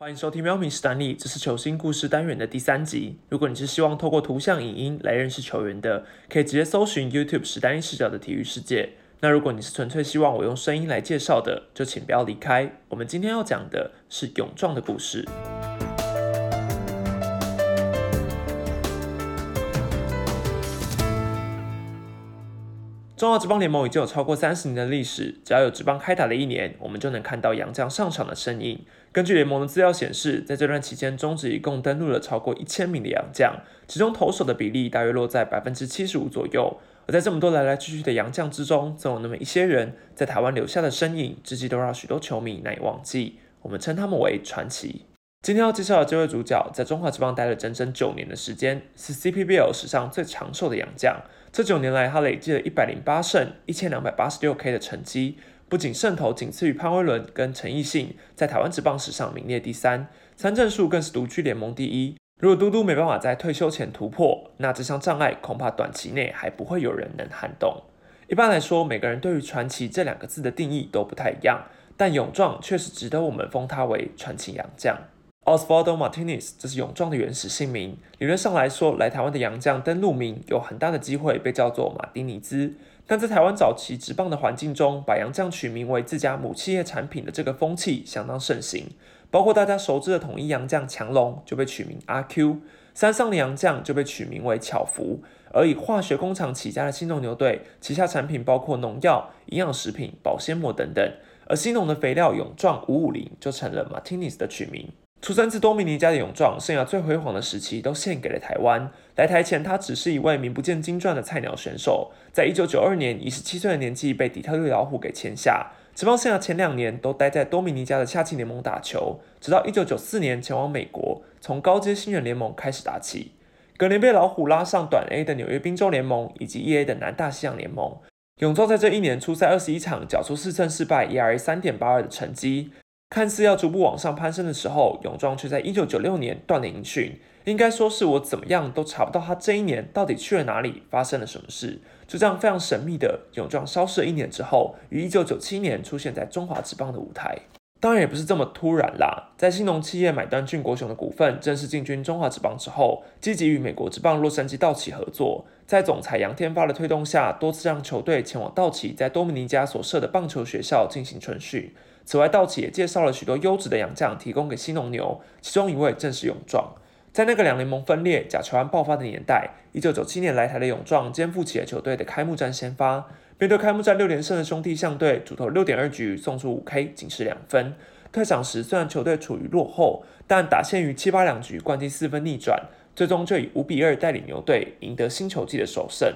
欢迎收听《喵明史丹利》，这是球星故事单元的第三集。如果你是希望透过图像、影音来认识球员的，可以直接搜寻 YouTube 史丹利视角的体育世界。那如果你是纯粹希望我用声音来介绍的，就请不要离开。我们今天要讲的是泳壮的故事。中华职棒联盟已经有超过三十年的历史，只要有职棒开打的一年，我们就能看到洋将上场的身影。根据联盟的资料显示，在这段期间，中职一共登陆了超过一千名的洋将，其中投手的比例大约落在百分之七十五左右。而在这么多来来去去的洋将之中，总有那么一些人在台湾留下的身影，至今都让许多球迷难以忘记。我们称他们为传奇。今天要介绍的这位主角，在中华职棒待了整整九年的时间，是 CPBL 史上最长寿的洋将。这九年来，他累计了一百零八胜、一千两百八十六 K 的成绩，不仅胜投仅次于潘威伦跟陈奕迅，在台湾职棒史上名列第三，三振数更是独居联盟第一。如果嘟嘟没办法在退休前突破，那这项障碍恐怕短期内还不会有人能撼动。一般来说，每个人对于传奇这两个字的定义都不太一样，但勇壮确实值得我们封他为传奇洋将。Osvaldo Martinez，这是勇壮的原始姓名。理论上来说，来台湾的洋将登陆名有很大的机会被叫做马丁尼兹。但在台湾早期职棒的环境中，把洋将取名为自家母企业产品的这个风气相当盛行。包括大家熟知的统一洋将强龙就被取名阿 Q，三上的洋将就被取名为巧福。而以化学工厂起家的新农牛队，旗下产品包括农药、营养食品、保鲜膜等等。而新农的肥料勇壮五五零就成了 Martinez 的取名。出生自多米尼加的勇壮，生涯最辉煌的时期都献给了台湾。来台前，他只是一位名不见经传的菜鸟选手。在一九九二年，以十七岁的年纪被底特律老虎给签下。职棒生涯前两年都待在多米尼加的夏季联盟打球，直到一九九四年前往美国，从高阶新人联盟开始打起。隔年被老虎拉上短 A 的纽约宾州联盟以及 EA 的南大西洋联盟。勇壮在这一年出赛二十一场，缴出四胜四败，ERA 三点八二的成绩。看似要逐步往上攀升的时候，泳装却在一九九六年断了音讯。应该说是我怎么样都查不到他这一年到底去了哪里，发生了什么事。就这样非常神秘的泳装消失了一年之后，于一九九七年出现在中华职棒的舞台。当然也不是这么突然啦，在新农企业买断俊国雄的股份，正式进军中华职棒之后，积极与美国职棒洛杉矶道奇合作，在总裁杨天发的推动下，多次让球队前往道奇在多米尼加所设的棒球学校进行春训。此外，道奇也介绍了许多优质的洋将提供给新农牛，其中一位正是勇壮。在那个两联盟分裂、假球案爆发的年代，一九九七年来台的勇壮肩负起了球队的开幕战先发。面对开幕战六连胜的兄弟象队，主投六点二局送出五 K，仅失两分。退场时虽然球队处于落后，但打线于七八两局灌进四分逆转，最终就以五比二带领牛队赢得新球季的首胜。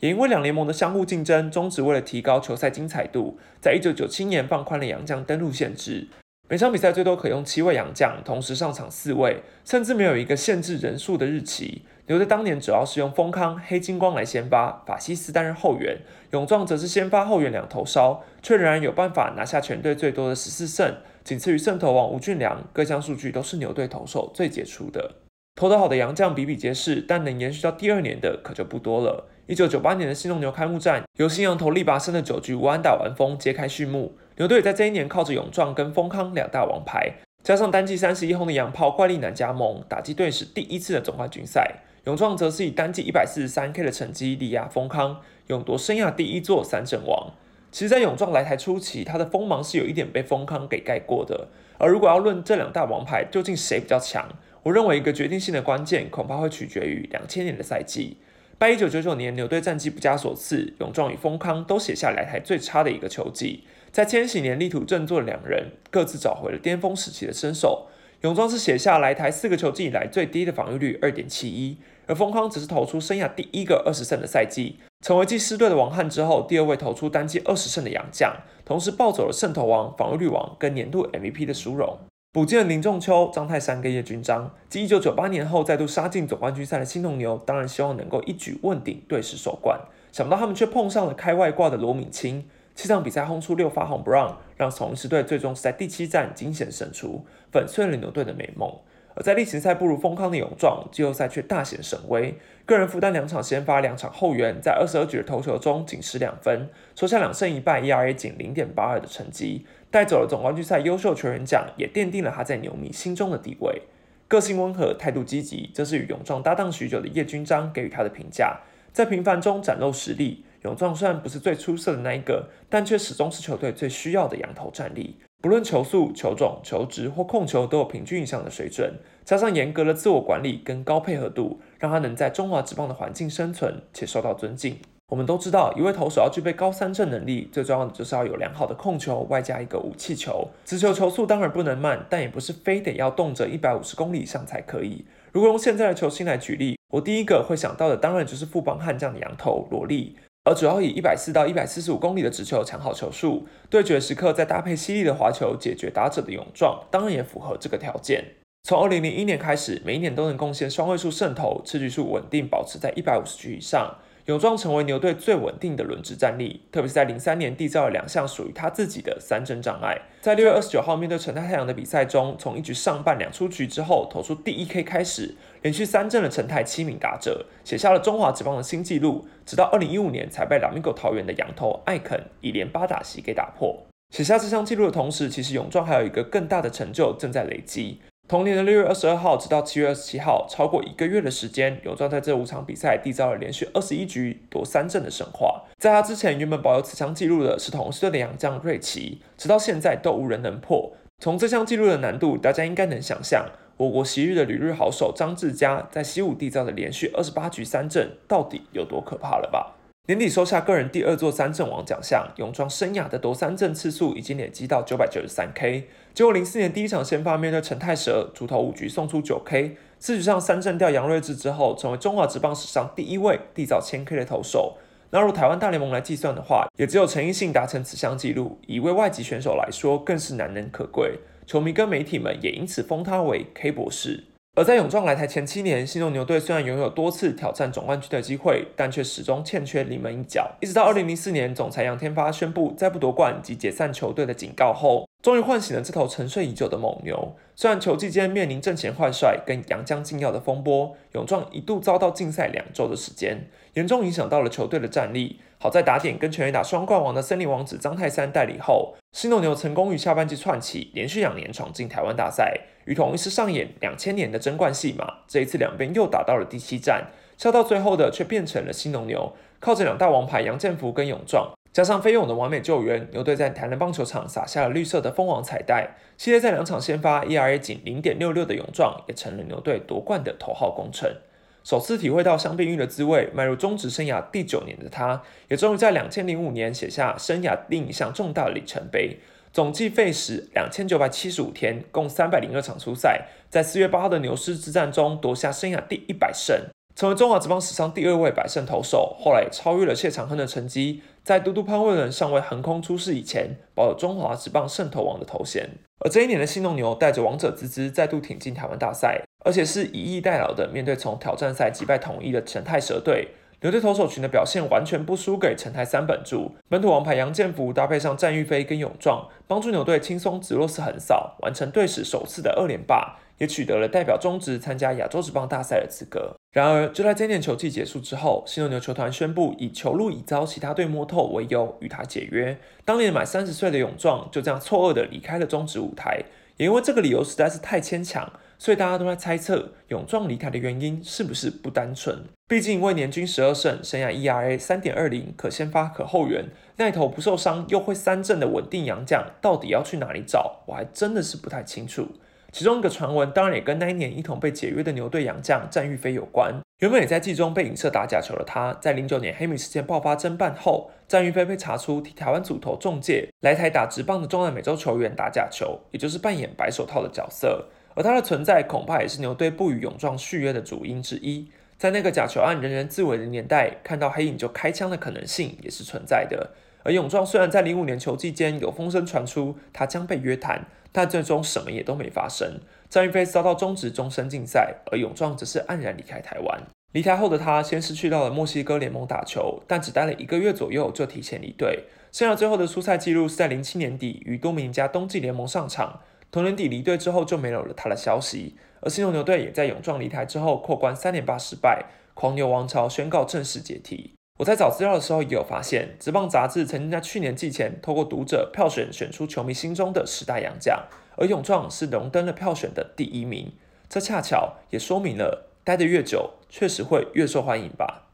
也因为两联盟的相互竞争，中职为了提高球赛精彩度，在一九九七年放宽了洋将登陆限制，每场比赛最多可用七位洋将同时上场四位，甚至没有一个限制人数的日期。牛队当年主要是用丰康、黑金光来先发，法西斯担任后援，勇壮则是先发后援两头烧，却仍然有办法拿下全队最多的十四胜，仅次于胜投王吴俊良，各项数据都是牛队投手最杰出的。投得好的洋将比比皆是，但能延续到第二年的可就不多了。一九九八年的新农牛开幕战，由新洋投力拔升的九局无安打完封揭开序幕。牛队在这一年靠着勇壮跟丰康两大王牌，加上单季三十一轰的洋炮怪力男加盟，打击队史第一次的总冠军赛。勇壮则是以单季一百四十三 K 的成绩力压丰康，勇夺生涯第一座三阵王。其实，在勇壮来台初期，他的锋芒是有一点被丰康给盖过的。而如果要论这两大王牌究竟谁比较强，我认为一个决定性的关键，恐怕会取决于两千年的赛季。拜一九九九年牛队战绩不佳所赐，勇壮与丰康都写下来台最差的一个球季。在千禧年力图振作的两人，各自找回了巅峰时期的身手。勇装是写下来台四个球季以来最低的防御率二点七一，而丰康只是投出生涯第一个二十胜的赛季，成为继狮队的王汉之后第二位投出单季二十胜的洋将，同时抱走了胜投王、防御率王跟年度 MVP 的殊荣。补进了林仲秋、张泰山跟叶军章，继一九九八年后再度杀进总冠军赛的新农牛，当然希望能够一举问鼎队史首冠。想不到他们却碰上了开外挂的罗敏清，七场比赛轰出六发红不让，让红狮队最终是在第七战惊险胜出，粉碎了牛队的美梦。而在例行赛不如丰康的勇壮，季后赛却大显神威。个人负担两场先发，两场后援，在二十二局的投球中仅失两分，收下两胜一败，ERA 仅零点八二的成绩，带走了总冠军赛优秀球员奖，也奠定了他在牛迷心中的地位。个性温和，态度积极，这是与勇壮搭档许久的叶军章给予他的评价。在平凡中展露实力，勇壮虽然不是最出色的那一个，但却始终是球队最需要的羊头战力。不论球速、球种、球质或控球，都有平均以上的水准。加上严格的自我管理跟高配合度，让他能在中华职棒的环境生存且受到尊敬。我们都知道，一位投手要具备高三振能力，最重要的就是要有良好的控球，外加一个武器球。直球球速当然不能慢，但也不是非得要动辄一百五十公里以上才可以。如果用现在的球星来举例，我第一个会想到的当然就是富邦悍将的羊头罗莉。而主要以一百四到一百四十五公里的直球抢好球数，对决时刻再搭配犀利的滑球解决打者的勇壮，当然也符合这个条件。从二零零一年开始，每一年都能贡献双位数胜投，吃局数稳定保持在一百五十局以上。勇壮成为牛队最稳定的轮值战力，特别是在零三年缔造了两项属于他自己的三针障碍。在六月二十九号面对成泰太阳的比赛中，从一局上半两出局之后投出第一 K 开始，连续三振了成泰七名打者，写下了中华职棒的新纪录。直到二零一五年才被老米狗桃园的羊头艾肯以连八打席给打破。写下这项纪录的同时，其实勇壮还有一个更大的成就正在累积。同年的六月二十二号，直到七月二十七号，超过一个月的时间，勇壮在这五场比赛缔造了连续二十一局夺三振的神话。在他之前，原本保有此项纪录的是同队的洋将瑞奇，直到现在都无人能破。从这项纪录的难度，大家应该能想象，我国昔日的旅日好手张志佳在西武缔造的连续二十八局三振，到底有多可怕了吧？年底收下个人第二座三振王奖项，勇壮生涯的夺三振次数已经累积到九百九十三 K。结果零四年第一场先发面对陈泰蛇，主投五局送出九 K，四局上三振掉杨瑞智之后，成为中华职棒史上第一位缔造千 K 的投手。纳入台湾大联盟来计算的话，也只有陈奕迅达成此项纪录。一位外籍选手来说，更是难能可贵。球迷跟媒体们也因此封他为 K 博士。而在勇壮来台前七年，新农牛队虽然拥有多次挑战总冠军的机会，但却始终欠缺临门一脚。一直到二零零四年，总裁杨天发宣布再不夺冠即解散球队的警告后，终于唤醒了这头沉睡已久的猛牛。虽然球季间面临阵前换帅跟杨将禁药的风波，勇壮一度遭到禁赛两周的时间，严重影响到了球队的战力。好在打点跟全员打双冠王的森林王子张泰山代理后，新农牛成功于下半季串起，连续两年闯进台湾大赛。与同一时上演两千年的争冠戏码，这一次两边又打到了第七战，笑到最后的却变成了新农牛，靠着两大王牌杨建福跟勇壮，加上飞勇的完美救援，牛队在台南棒球场撒下了绿色的蜂王彩带。系列在两场先发 ERA 仅零点六六的勇壮，也成了牛队夺冠的头号功臣。首次体会到香槟玉的滋味，迈入中职生涯第九年的他，也终于在两千零五年写下生涯另一项重大的里程碑。总计费时两千九百七十五天，共三百零二场出赛，在四月八号的牛市之战中夺下生涯第一百胜，成为中华职棒史上第二位百胜投手。后来超越了谢长亨的成绩，在嘟嘟潘威伦尚未横空出世以前，保有中华职棒胜投王的头衔。而这一年的新农牛带着王者之姿再度挺进台湾大赛，而且是以逸待劳的面对从挑战赛击败统一的陈泰蛇队。牛队投手群的表现完全不输给陈泰三本柱，本土王牌杨建福搭配上战玉飞跟勇壮，帮助牛队轻松直落四横扫，完成队史首次的二连霸，也取得了代表中职参加亚洲职棒大赛的资格。然而，就在今年球季结束之后，新牛球团宣布以球路已遭其他队摸透为由与他解约。当年满三十岁的勇壮就这样错愕的离开了中职舞台，也因为这个理由实在是太牵强。所以大家都在猜测勇壮离开的原因是不是不单纯？毕竟为年均十二胜、生涯 ERA 三点二零、可先发可后援、那头不受伤又会三振的稳定洋将，到底要去哪里找？我还真的是不太清楚。其中一个传闻当然也跟那一年一同被解约的牛队洋将战玉飞有关。原本也在季中被影射打假球的他，在零九年黑米事件爆发侦办后，战玉飞被查出替台湾组头中介来台打直棒的中南美洲球员打假球，也就是扮演白手套的角色。而他的存在恐怕也是牛队不与勇壮续约的主因之一。在那个假球案人人自危的年代，看到黑影就开枪的可能性也是存在的。而勇壮虽然在零五年球季间有风声传出他将被约谈，但最终什么也都没发生。张玉飞遭到终止终身禁赛，而勇壮则是黯然离开台湾。离台后的他先是去到了墨西哥联盟打球，但只待了一个月左右就提前离队。生涯最后的出赛记录是在零七年底与多米尼加冬季联盟上场。同年底离队之后就没有了他的消息，而新牛牛队也在勇壮离台之后扩关三连霸失败，狂牛王朝宣告正式解体。我在找资料的时候也有发现，职棒杂志曾经在去年季前透过读者票选选出球迷心中的十大洋将，而勇壮是荣登了票选的第一名。这恰巧也说明了，待得越久，确实会越受欢迎吧。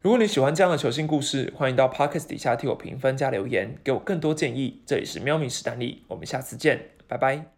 如果你喜欢这样的球星故事，欢迎到 Podcast 底下替我评分加留言，给我更多建议。这里是喵咪史丹利，我们下次见，拜拜。